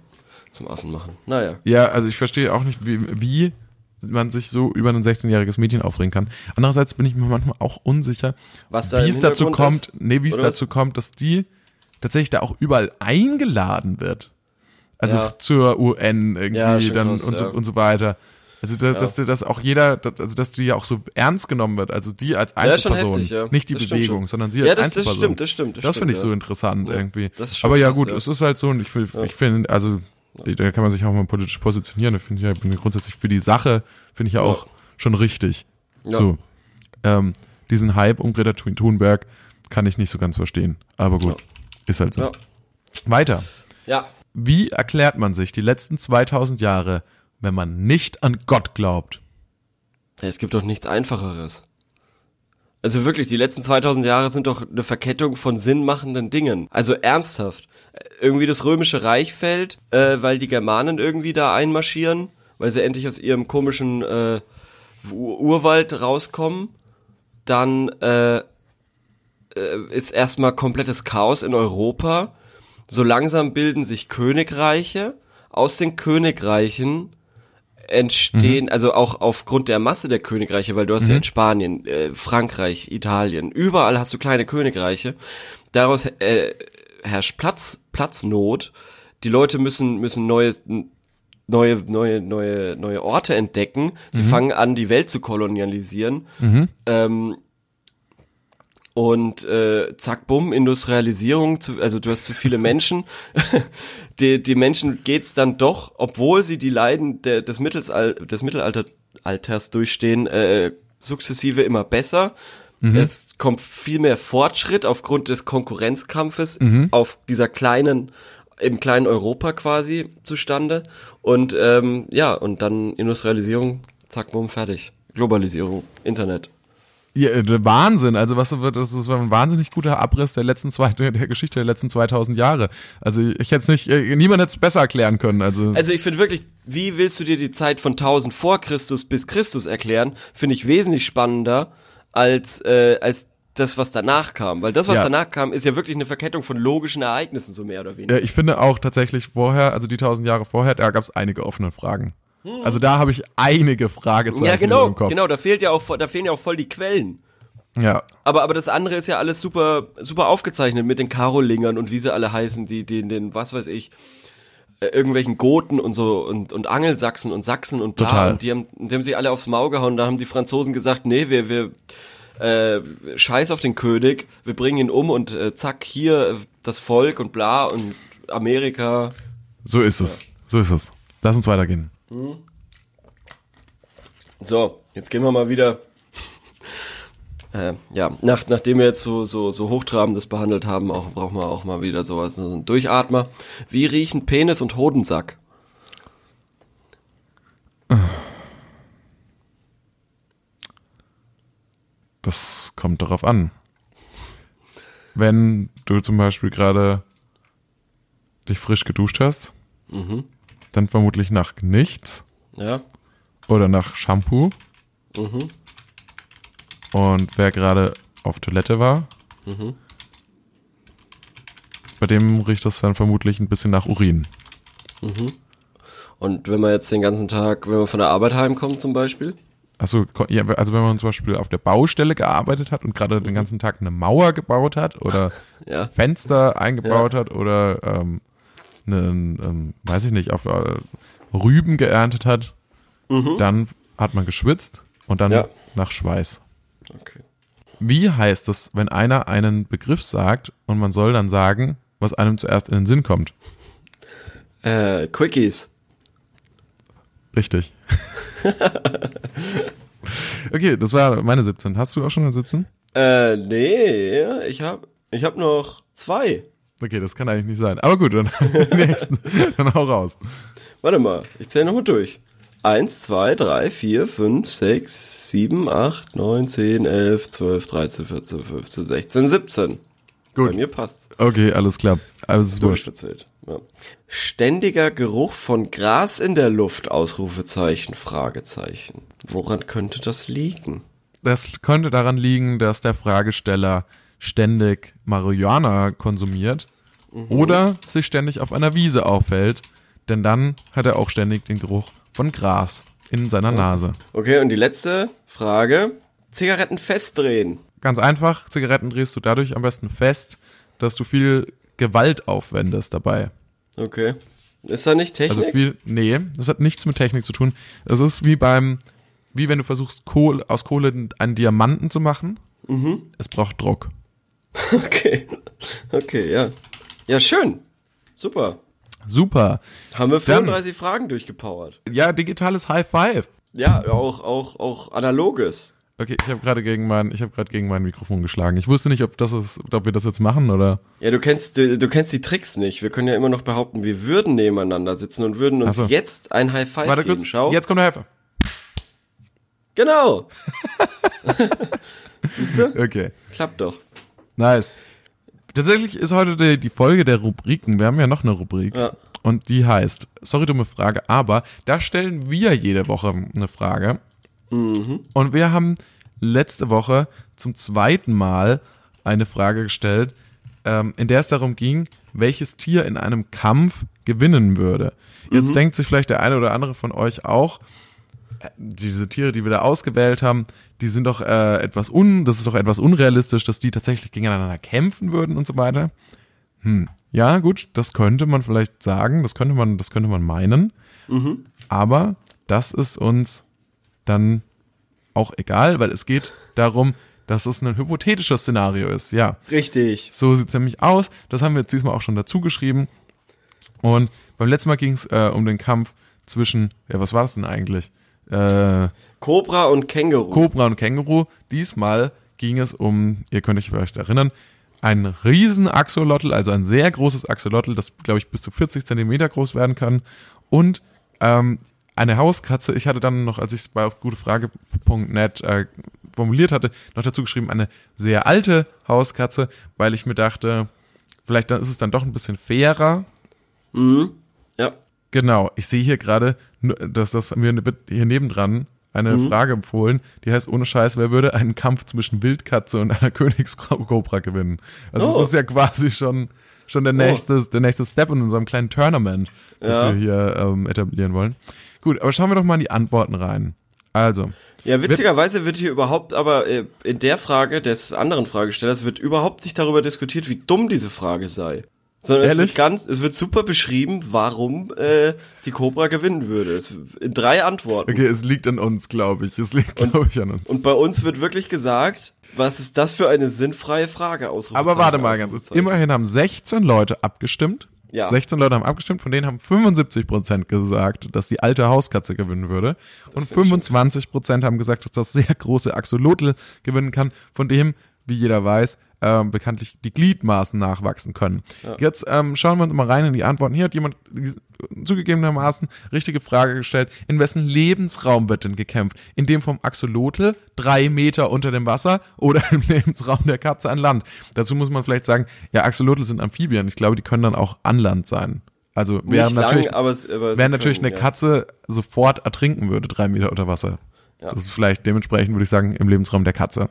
zum Affen machen. Naja. Ja, also ich verstehe auch nicht, wie, wie man sich so über ein 16-jähriges Mädchen aufregen kann. Andererseits bin ich mir manchmal auch unsicher, wie es dazu kommt, nee, wie es dazu kommt, dass die tatsächlich da auch überall eingeladen wird. Also Ja. zur UN irgendwie Ja, dann krass, und, so, ja. und so weiter. Also da, dass, dass auch jeder, also dass die ja auch so ernst genommen wird, also die als Ja, Einzelperson, heftig, ja. nicht die Das Bewegung, sondern sie Ja, als das- das Einzelperson. stimmt, das stimmt, das Das finde ich so ja. interessant irgendwie. das ist Aber ja gut, ja. es ist halt so und ich, ich finde, also da kann man sich auch mal politisch positionieren. Ich finde ja, ich bin grundsätzlich für die Sache, finde ich ja auch schon richtig. Ja. So. Ähm, diesen Hype um Greta Thun- Thunberg kann ich nicht so ganz verstehen. Aber gut, ist halt so. Ja. Weiter. Ja. Wie erklärt man sich die letzten 2000 Jahre, wenn man nicht an Gott glaubt? Es gibt doch nichts Einfacheres. Also wirklich, die letzten 2000 Jahre sind doch eine Verkettung von sinnmachenden Dingen. Also ernsthaft. Irgendwie das römische Reich fällt, äh, weil die Germanen irgendwie da einmarschieren, weil sie endlich aus ihrem komischen äh, Ur Urwald rauskommen. Dann äh, äh, ist erstmal komplettes Chaos in Europa. So langsam bilden sich Königreiche. Aus den Königreichen entstehen, also auch aufgrund der Masse der Königreiche, weil du hast ja in Spanien, äh, Frankreich, Italien, überall hast du kleine Königreiche. Daraus äh, herrscht Platz, Platznot. Die Leute müssen müssen neue neue neue neue neue Orte entdecken. Sie fangen an, die Welt zu kolonialisieren. Ähm, und äh, zack, bumm, Industrialisierung, zu, also du hast zu viele <laughs> Menschen. <laughs> die, die Menschen geht's dann doch, obwohl sie die Leiden der, des, Mittelsal des Mittelalters durchstehen, äh, sukzessive immer besser. Es kommt viel mehr Fortschritt aufgrund des Konkurrenzkampfes auf dieser kleinen, im kleinen Europa quasi zustande. Und ähm, ja, und dann Industrialisierung, zack, bumm, fertig. Globalisierung, Internet. Ja, äh, Wahnsinn. Also was wird das ist ein wahnsinnig guter Abriss der letzten zwei der Geschichte der letzten 2000 Jahre. Also ich hätte es nicht äh, niemand hätte es besser erklären können. Also, Also ich finde wirklich, wie willst du dir die Zeit von 1000 vor Christus bis Christus erklären? Finde ich wesentlich spannender als äh, als das, was danach kam. Weil das, was Ja. danach kam, ist ja wirklich eine Verkettung von logischen Ereignissen, so mehr oder weniger. ja, ich finde auch tatsächlich vorher, also die 1000 Jahre vorher, da gab es einige offene Fragen. Also da habe ich einige Fragezeichen Ja, genau, im Kopf. genau, da fehlt ja auch, da fehlen ja auch voll die Quellen. Ja, Aber, aber das andere ist ja alles super, super aufgezeichnet mit den Karolingern und wie sie alle heißen, die, die, den, was weiß ich, äh, irgendwelchen Goten und so und, und Angelsachsen und Sachsen und bla. Total. Und die haben, die haben sich alle aufs Maul gehauen. Da haben die Franzosen gesagt, nee, wir, wir, äh, scheiß auf den König, wir bringen ihn um und äh, zack, hier das Volk und bla und Amerika. so ist es. So ist es. Lass uns weitergehen. So, jetzt gehen wir mal wieder. <laughs> Äh, ja, nach, nachdem wir jetzt so, so, so hochtrabendes behandelt haben, auch, brauchen wir auch mal wieder sowas, so einen Durchatmer. Wie riechen Penis und Hodensack? Das kommt darauf an. Wenn du zum Beispiel gerade dich frisch geduscht hast, Mhm. dann vermutlich nach nichts Ja? oder nach Shampoo. Mhm. Und wer gerade auf Toilette war, Mhm. bei dem riecht das dann vermutlich ein bisschen nach Urin. Und wenn man jetzt den ganzen Tag, wenn man von der Arbeit heimkommt zum Beispiel? Also, ja, also wenn man zum Beispiel auf der Baustelle gearbeitet hat und gerade den ganzen Tag eine Mauer gebaut hat oder <laughs> Ja. Fenster eingebaut hat oder ähm, einen, ähm, weiß ich nicht, auf äh, Rüben geerntet hat, dann hat man geschwitzt und dann Ja. nach Schweiß. Okay. Wie heißt es, wenn einer einen Begriff sagt und man soll dann sagen, was einem zuerst in den Sinn kommt? Äh, Quickies. Richtig. <laughs> okay, das war meine 17. Hast du auch schon eine 17? Äh, nee, ich hab, ich hab noch zwei. Okay, das kann eigentlich nicht sein. Aber gut, dann <laughs> nächsten. Dann hau raus. Warte mal, ich zähle nochmal durch. Eins, zwei, drei, vier, fünf, sechs, sieben, acht, neun, zehn, elf, zwölf, dreizehn, vierzehn, fünfzehn, sechzehn, siebzehn. Bei Gut. mir passt's. Okay, alles klar. Also es ist wurscht. Ja. Ständiger Geruch von Gras in der Luft, Ausrufezeichen, Fragezeichen. Woran könnte das liegen? Das könnte daran liegen, dass der Fragesteller ständig Marihuana konsumiert oder sich ständig auf einer Wiese aufhält, denn dann hat er auch ständig den Geruch von Gras in seiner Nase. Okay, und die letzte Frage. Zigaretten festdrehen. Ganz einfach, Zigaretten drehst du dadurch am besten fest, dass du viel Gewalt aufwendest dabei. Okay. Ist da nicht Technik? Also viel, nee, das hat nichts mit Technik zu tun. Das ist wie beim, wie wenn du versuchst, Kohle, aus Kohle einen Diamanten zu machen. Es braucht Druck. <laughs> okay. Okay, ja. Ja, schön. Super. Super. Haben wir Dann- 34 Fragen durchgepowert. Ja, digitales High Five. Ja, auch, auch, auch analoges. Okay, ich habe gerade gegen mein, ich habe gerade gegen mein Mikrofon geschlagen. Ich wusste nicht, ob das ist, ob wir das jetzt machen oder. Ja, du kennst, du, du kennst die Tricks nicht. Wir können ja immer noch behaupten, wir würden nebeneinander sitzen und würden uns so. jetzt ein High Five Warte geben. kurz. Schau. Jetzt kommt der High Five. Genau. <laughs> Siehst du? Okay. Klappt doch. Nice. Tatsächlich ist heute die, die Folge der Rubriken. Wir haben ja noch eine Rubrik. Ja. Und die heißt, sorry, dumme Frage, aber da stellen wir jede Woche eine Frage. Und wir haben letzte Woche zum zweiten Mal eine Frage gestellt, ähm, in der es darum ging, welches Tier in einem Kampf gewinnen würde. Jetzt denkt sich vielleicht der eine oder andere von euch auch, äh, diese Tiere, die wir da ausgewählt haben, die sind doch äh, etwas un, das ist doch etwas unrealistisch, dass die tatsächlich gegeneinander kämpfen würden und so weiter. Hm, ja, gut, das könnte man vielleicht sagen, das könnte man, das könnte man meinen. Aber das ist uns dann auch egal, weil es geht darum, dass es ein hypothetisches Szenario ist. Ja, Richtig. so sieht's nämlich aus. Das haben wir jetzt diesmal auch schon dazu geschrieben. Und beim letzten Mal ging's äh, um den Kampf zwischen, ja, was war das denn eigentlich? Äh, Cobra und Känguru. Cobra und Känguru. Diesmal ging es um, ihr könnt euch vielleicht erinnern, ein riesen Axolotl, also ein sehr großes Axolotl, das, glaube ich, bis zu 40 Zentimeter groß werden kann. Und ähm, eine Hauskatze. Ich hatte dann noch, als ich es bei auf gutefrage.net äh, formuliert hatte, noch dazu geschrieben, eine sehr alte Hauskatze, weil ich mir dachte, vielleicht dann ist es dann doch ein bisschen fairer, mhm. Ja. Genau, ich sehe hier gerade, dass das mir hier nebendran eine Frage empfohlen, die heißt ohne Scheiß, wer würde einen Kampf zwischen Wildkatze und einer <laughs> Königskobra gewinnen? Also Oh. das ist ja quasi schon schon der nächste der nächste Step in unserem kleinen Tournament, das Ja. wir hier ähm, etablieren wollen. Gut, aber schauen wir doch mal in die Antworten rein. Also, Ja, witzigerweise wird hier überhaupt, aber äh, in der Frage des anderen Fragestellers wird überhaupt nicht darüber diskutiert, wie dumm diese Frage sei. Sondern es wird ganz, es wird super beschrieben, warum äh, die Cobra gewinnen würde. Es, in drei Antworten. okay, es liegt an uns, glaube ich. Es liegt, glaube ich, an uns. Und bei uns wird wirklich gesagt, was ist das für eine sinnfreie Frage? aber warte mal ganz kurz. Immerhin haben 16 Leute abgestimmt Ja. 16 Leute haben abgestimmt, von denen haben 75% gesagt, dass die alte Hauskatze gewinnen würde. Und 25% haben gesagt, dass das sehr große Axolotl gewinnen kann, von dem, wie jeder weiß, ähm, bekanntlich die Gliedmaßen nachwachsen können. Jetzt ähm, schauen wir uns mal rein in die Antworten. Hier hat jemand zugegebenermaßen richtige Frage gestellt. In wessen Lebensraum wird denn gekämpft? In dem vom Axolotl, drei Meter unter dem Wasser oder <laughs> im Lebensraum der Katze an Land? Dazu muss man vielleicht sagen, ja, Axolotl sind Amphibien. Ich glaube, die können dann auch an Land sein. Also lang, natürlich, aber es- aber sie während natürlich können, eine ja. Katze sofort ertrinken würde, drei Meter unter Wasser. Ja. Das ist vielleicht dementsprechend, würde ich sagen, im Lebensraum der Katze.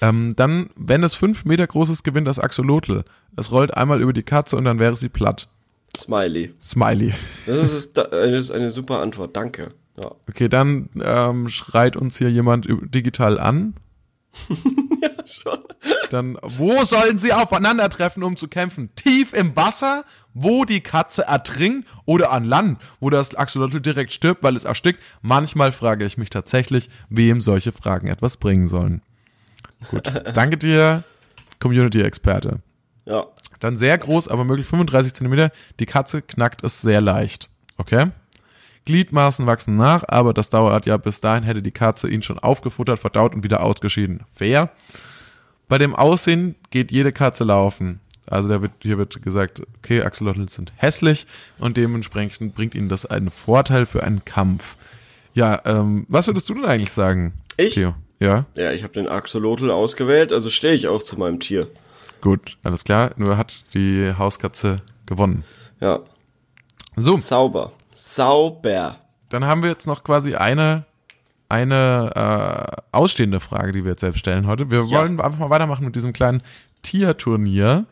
Ähm, dann, wenn es fünf Meter groß ist, gewinnt das Axolotl. Es rollt einmal über die Katze und dann wäre sie platt. Smiley. Smiley. Das ist, eine, ist eine super Antwort, danke. Ja. Okay, dann ähm, schreit uns hier jemand digital an. <laughs> Schon. Dann, wo sollen sie aufeinandertreffen, um zu kämpfen? Tief im Wasser, wo die Katze ertrinkt oder an Land, wo das Axolotl direkt stirbt, weil es erstickt? Manchmal frage ich mich tatsächlich, wem solche Fragen etwas bringen sollen. Gut, danke dir, Community-Experte. Ja. Dann sehr groß, aber möglich 35 Zentimeter. Die Katze knackt es sehr leicht. Okay? Gliedmaßen wachsen nach, aber das dauert ja bis dahin hätte die Katze ihn schon aufgefuttert, verdaut und wieder ausgeschieden. Fair. Bei dem Aussehen geht jede Katze laufen. Also da wird, hier wird gesagt, okay, Axolotls sind hässlich und dementsprechend bringt ihnen das einen Vorteil für einen Kampf. Ja, ähm, was würdest du denn eigentlich sagen? Ich? Theo? Ja, Ja, ich habe den Axolotl ausgewählt, also stehe ich auch zu meinem Tier. gut, alles klar. Nur hat die Hauskatze gewonnen. Ja. So, Sauber. Sauber. Dann haben wir jetzt noch quasi eine, eine äh, ausstehende Frage, die wir jetzt selbst stellen heute. Wir Ja. wollen einfach mal weitermachen mit diesem kleinen Tierturnier,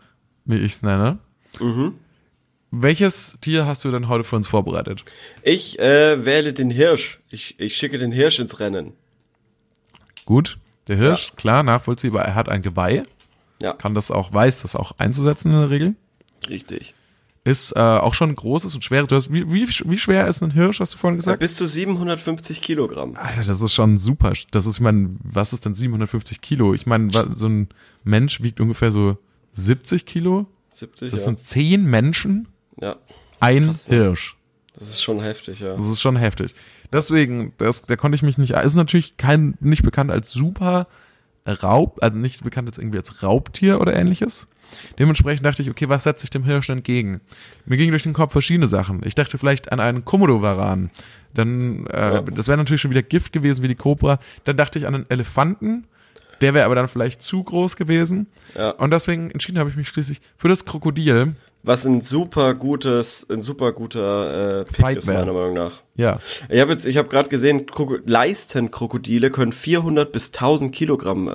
wie ich es nenne. Mhm. Welches Tier hast du denn heute für uns vorbereitet? Ich äh, wähle den Hirsch. Ich, ich schicke den Hirsch ins Rennen. Gut, der Hirsch, klar, nachvollziehbar, er hat ein Geweih, Ja, kann das auch, weiß das auch einzusetzen in der Regel. richtig. Ist äh, auch schon großes und schweres. Du hast, wie, wie, wie schwer ist ein Hirsch, hast du vorhin Ja, gesagt? bis zu 750 Kilogramm. Alter, das ist schon super. Das ist, ich meine, was ist denn 750 Kilo? Ich meine, so ein Mensch wiegt ungefähr so 70 Kilo. 70, Das ja. sind zehn Menschen, ja. ein Krass, ne? Hirsch. Das ist schon heftig, ja. Das ist schon heftig. Deswegen, das, da konnte ich mich nicht, ist natürlich kein, nicht bekannt als super Raub, also nicht bekannt als irgendwie als Raubtier oder ähnliches. Dementsprechend dachte ich, okay, was setze ich dem Hirsch entgegen? Mir ging durch den Kopf verschiedene Sachen. Ich dachte vielleicht an einen Komodo-Varan. Dann, äh, das wäre natürlich schon wieder Gift gewesen wie die Cobra. Dann dachte ich an einen Elefanten. Der wäre aber dann vielleicht zu groß gewesen. Ja. Und deswegen entschieden habe ich mich schließlich für das Krokodil. Was ein super gutes, ein super guter äh, Pick Fight ist, meiner Meinung nach. Ja. Ich habe jetzt, ich habe gerade gesehen, Kroko Leistenkrokodile können 400 bis 1000 Kilogramm äh,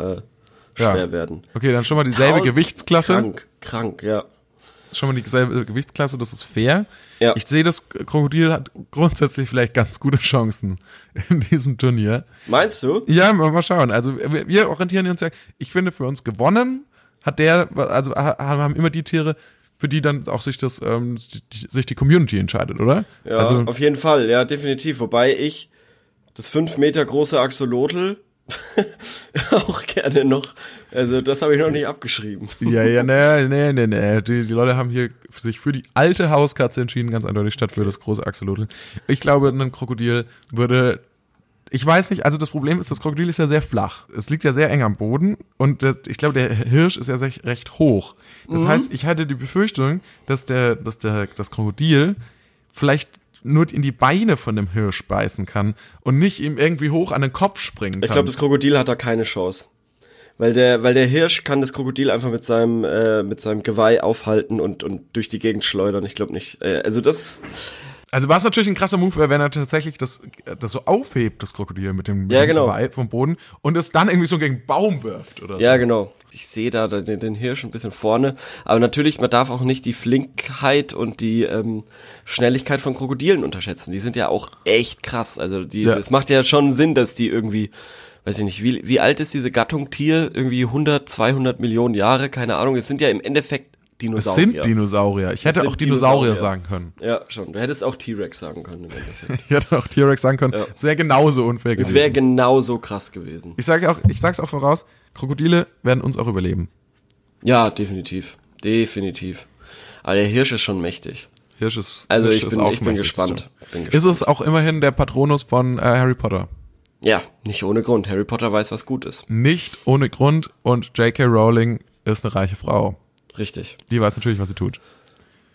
Ja. schwer werden. Okay, dann schon mal dieselbe Gewichtsklasse. Krank, krank, ja. schon mal dieselbe Gewichtsklasse, das ist fair. Ja. Ich sehe, das Krokodil hat grundsätzlich vielleicht ganz gute Chancen <laughs> in diesem Turnier. Meinst du? Ja, mal schauen. Also wir, wir orientieren uns ja, ich finde für uns gewonnen hat der, also ha- haben immer die Tiere, für die dann auch sich das, ähm, die, sich die Community entscheidet, oder? Ja, also, auf jeden Fall, ja, definitiv. Wobei ich das fünf Meter große Axolotl <laughs> auch gerne noch, also das habe ich noch nicht abgeschrieben. ja, ja, <laughs> nee, nee, nee, nee. Die, die Leute haben hier sich für die alte Hauskatze entschieden, ganz eindeutig, statt für das große Axolotl. Ich glaube, ein Krokodil würde ich weiß nicht, also das Problem ist, das Krokodil ist ja sehr flach. Es liegt ja sehr eng am Boden und das, ich glaube, der Hirsch ist ja sehr, recht hoch. Das heißt, ich hatte die Befürchtung, dass der, dass der, das Krokodil vielleicht nur in die Beine von dem Hirsch beißen kann und nicht ihm irgendwie hoch an den Kopf springen kann. Ich glaube, das Krokodil hat da keine Chance. Weil der, weil der Hirsch kann das Krokodil einfach mit seinem, äh, mit seinem Geweih aufhalten und, und durch die Gegend schleudern. Ich glaube nicht. Äh, also das, Also was natürlich ein krasser Move wenn er tatsächlich das, das so aufhebt, das Krokodil mit dem, Ja, genau. Vom Boden und es dann irgendwie so gegen einen Baum wirft oder so. ja genau. Ich sehe da den, den Hirsch ein bisschen vorne. Aber natürlich, man darf auch nicht die Flinkheit und die ähm, Schnelligkeit von Krokodilen unterschätzen. Die sind ja auch echt krass. Also die, Ja. es macht ja schon Sinn, dass die irgendwie, weiß ich nicht, wie, wie alt ist diese Gattung Tier? Irgendwie 100, 200 Millionen Jahre? Keine Ahnung. Es sind ja im Endeffekt Es Dinosaurier. sind Dinosaurier. Ich hätte auch Dinosaurier, Dinosaurier. sagen können. Ja, schon. Du hättest auch T-Rex sagen können im Endeffekt. <laughs> Ich hätte auch T-Rex sagen können. Ja. Es wäre genauso unfair Es gewesen. wäre genauso krass gewesen. Ich sage auch, ich sag's auch voraus, Krokodile werden uns auch überleben. Ja, definitiv. Definitiv. Aber der Hirsch ist schon mächtig. Hirsch ist, Also Hirsch ich bin, auch ich bin gespannt. Bin stimmt. Ist gespannt. es auch immerhin der Patronus von äh, Harry Potter? Ja, nicht ohne Grund. Harry Potter weiß, was gut ist. Nicht ohne Grund und J.K. Rowling ist eine reiche Frau. Richtig. Die weiß natürlich, was sie tut.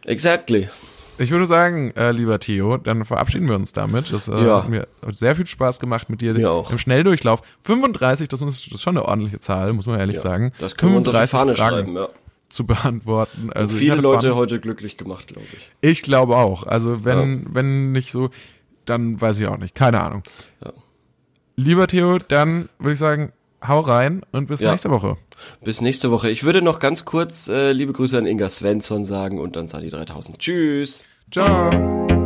Exactly. Ich würde sagen, äh, lieber Theo, dann verabschieden wir uns damit. Das äh, Ja. hat mir sehr viel Spaß gemacht mit dir Mir auch. im Schnelldurchlauf. 35, das ist, das ist schon eine ordentliche Zahl, muss man ehrlich Ja, sagen. Das können wir uns auf die 35 Fahne Fragen schreiben, ja. zu beantworten. Also Viele Leute Fun. heute glücklich gemacht, glaube ich. Ich glaube auch. Also wenn, wenn nicht so, dann weiß ich auch nicht. Keine Ahnung. Ja. Lieber Theo, dann würde ich sagen, hau rein und bis Ja. nächste Woche. Bis nächste Woche. Ich würde noch ganz kurz äh, liebe Grüße an Inga Svensson sagen und an Sadi 3000. Tschüss. Ciao.